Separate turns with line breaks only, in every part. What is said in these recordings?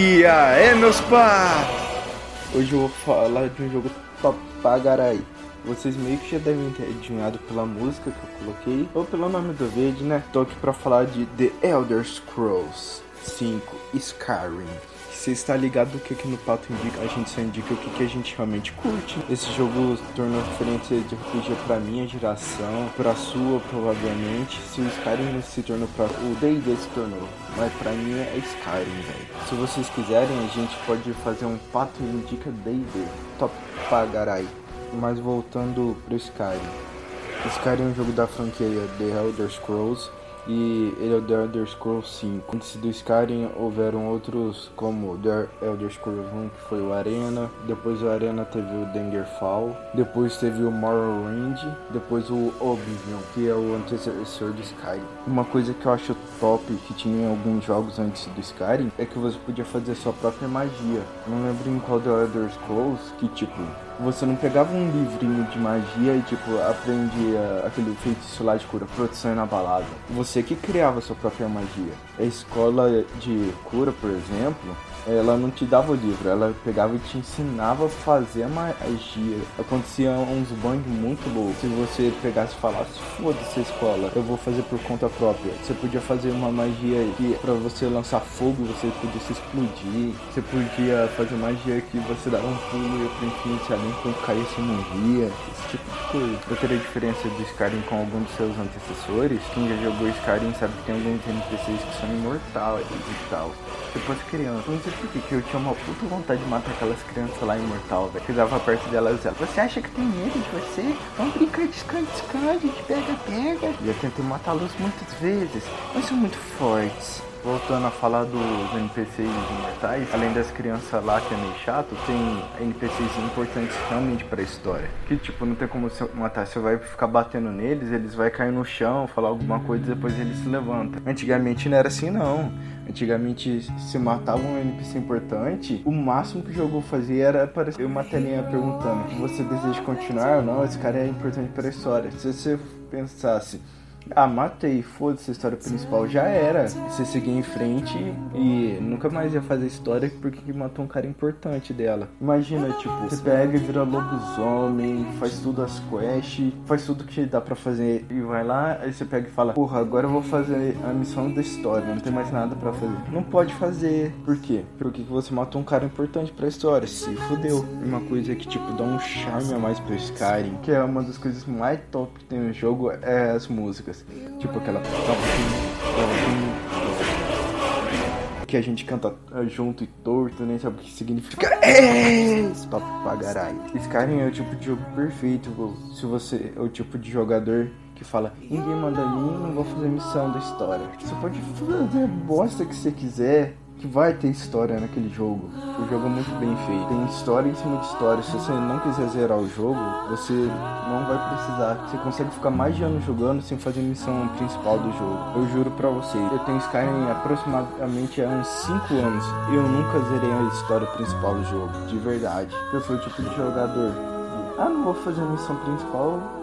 E aí, meus pá! Hoje eu vou falar de um jogo top pagarai. Vocês meio que já devem ter adivinhado pela música que eu coloquei, ou pelo nome do vídeo, né? Tô aqui pra falar de The Elder Scrolls 5 Skyrim. Você está ligado do que aqui no Pato indica, a gente só indica o que, que a gente realmente curte. Esse jogo tornou referência de RPG pra minha geração, pra sua provavelmente. Se o Skyrim não se tornou pra. O D&D se tornou, mas pra mim é Skyrim, velho. Se vocês quiserem, a gente pode fazer um Pato indica D&D. Top pagarai. Mas voltando pro Skyrim. Skyrim é um jogo da franquia The Elder Scrolls e é The Elder Scrolls 5. Antes do Skyrim houveram outros como The Elder Scrolls 1 que foi o Arena, depois o Arena teve o Dangerfall, depois teve o Morrowind, depois o Oblivion, que é o antecessor do Skyrim. Uma coisa que eu acho top que tinha em alguns jogos antes do Skyrim é que você podia fazer sua própria magia. Não lembro em qual The Elder Scrolls que tipo você não pegava um livrinho de magia e tipo aprendia aquele feitiço lá de cura, proteção inabalável. Você que criava sua própria magia. A escola de cura, por exemplo, ela não te dava o livro, ela pegava e te ensinava a fazer a magia. Acontecia uns banhos muito loucos. Se você pegasse e falasse, foda-se a escola, eu vou fazer por conta própria. Você podia fazer uma magia que para você lançar fogo, você podia se explodir. Você podia fazer magia que você dava um pulo e ia pro infinito além quando você morria. Esse tipo de coisa. Eu teria a diferença do Skyrim com algum dos seus antecessores. Quem já jogou Skyrim sabe que tem alguns NPCs que são imortais e tal. Depois criança. Sei por que eu tinha uma puta vontade de matar aquelas crianças lá imortal, velho. Ficava perto delas e Você acha que tem medo de você? Vamos brincar de esconde-esconde, de pega-pega. E eu tentei matá-los muitas vezes, mas são muito fortes. Voltando a falar dos NPCs imortais, além das crianças lá que é meio chato, tem NPCs importantes realmente para a história. Que tipo, não tem como você matar, você vai ficar batendo neles, eles vai cair no chão, falar alguma coisa e depois eles se levantam. Antigamente não era assim não. Antigamente, se matava um NPC importante, o máximo que o jogo fazia era aparecer uma telinha perguntando: você deseja continuar ou não? Esse cara é importante para a história. Se você pensasse ah, matei, foda-se a história principal, já era. Você seguir em frente e nunca mais ia fazer história porque matou um cara importante dela. Imagina, tipo, você pega e vira lobisomem, faz tudo as quests, faz tudo que dá pra fazer e vai lá, aí você pega e fala, porra, agora eu vou fazer a missão da história, não tem mais nada pra fazer. Não pode fazer. Por quê? Porque você matou um cara importante pra história, se fudeu. Uma coisa que, tipo, dá um charme a mais pro Skyrim, que é uma das coisas mais top que tem no jogo, é as músicas. Tipo aquela. Que a gente canta junto e torto, nem sabe o que significa. É! Papagarai. Skyrim é o tipo de jogo perfeito. Se você é o tipo de jogador que fala, ninguém manda mim, não vou fazer missão da história. Você pode fazer a bosta que você quiser que vai ter história naquele jogo. O jogo é muito bem feito. Tem história em cima de história. Se você não quiser zerar o jogo, você não vai precisar. Você consegue ficar mais de ano jogando sem fazer a missão principal do jogo. Eu juro pra você. Eu tenho Skyrim aproximadamente há uns 5 anos. Eu nunca zerei a história principal do jogo. De verdade. Eu sou o tipo de jogador. Ah, não vou fazer a missão principal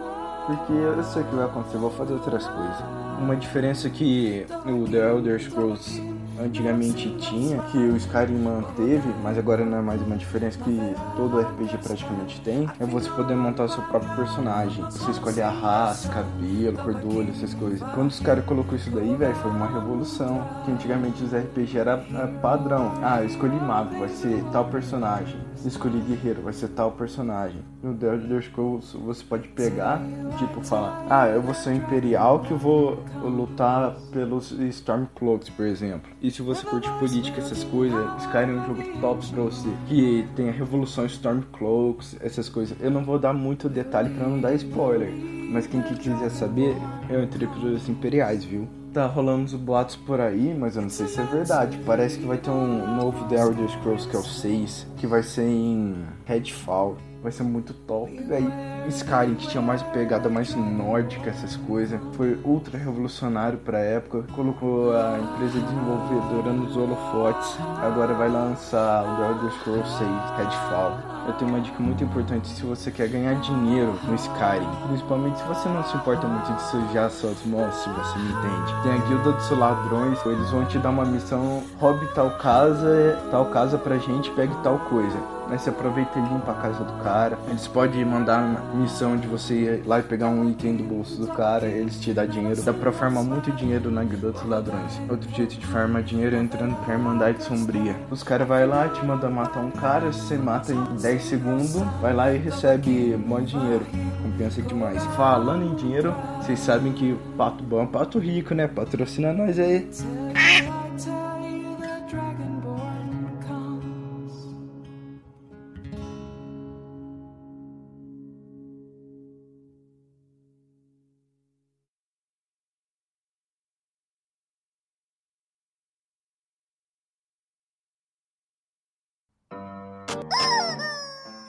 porque eu sei o que vai acontecer, vou fazer outras coisas. Uma diferença que o The Elder Scrolls antigamente tinha, que o Skyrim manteve, mas agora não é mais uma diferença que todo RPG praticamente tem, é você poder montar o seu próprio personagem. Você escolher a raça, cabelo, cor do olho, essas coisas. Quando os caras colocou isso daí, velho, foi uma revolução. Que antigamente os RPG era é, padrão. Ah, eu escolhi mago, vai ser tal personagem. Escolhi guerreiro, vai ser tal personagem. No The Elder Scrolls você pode pegar, tipo, falar, ah, eu vou ser imperial que eu vou lutar pelos Stormcloaks, por exemplo. E se você curte política, essas coisas, Skyrim é um jogo top pra você. Que tem a revolução Stormcloaks, essas coisas. Eu não vou dar muito detalhe para não dar spoiler. Mas quem quiser saber, eu entrei pros imperiais, viu? Tá rolando os boatos por aí, mas eu não sei se é verdade. Parece que vai ter um novo The Elder Scrolls que é o 6, que vai ser em Redfall. Vai ser muito top, velho. Skyrim, que tinha mais pegada mais nórdica, essas coisas. Foi ultra revolucionário pra época. Colocou a empresa desenvolvedora nos holofotes. Agora vai lançar o The Elder Scrolls 6 Redfall. Eu tenho uma dica muito importante se você quer ganhar dinheiro no Skyrim. Principalmente se você não se importa muito de sujar suas mãos, se você me entende. Tem a guilda dos ladrões, eles vão te dar uma missão, roube tal casa, tal casa pra gente, pegue tal coisa. Mas você aproveita e limpa a casa do cara. Eles podem mandar missão de você ir lá e pegar um item do bolso do cara, eles te dão dinheiro. Dá pra farmar muito dinheiro na guilda dos ladrões. Outro jeito de farmar dinheiro é entrando pra Irmandade Sombria. Os caras vai lá, te mandam matar um cara, você mata em 10 segundos, vai lá e recebe de dinheiro. Compensa demais. Falando em dinheiro, vocês sabem que pato bom é pato rico, né? Patrocina nós aí.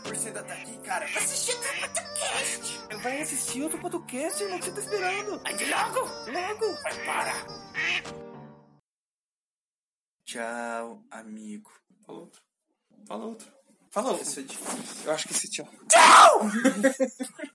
Você tá aqui, cara?
Assistir o podcast.
Vai assistir outro podcast, irmão. O que você tá esperando?
Ande logo.
Logo.
Vai, para.
Tchau, amigo. Fala outro. Fala outro. Fala outro.
Isso é difícil.
Eu acho que esse tchau.
Tchau!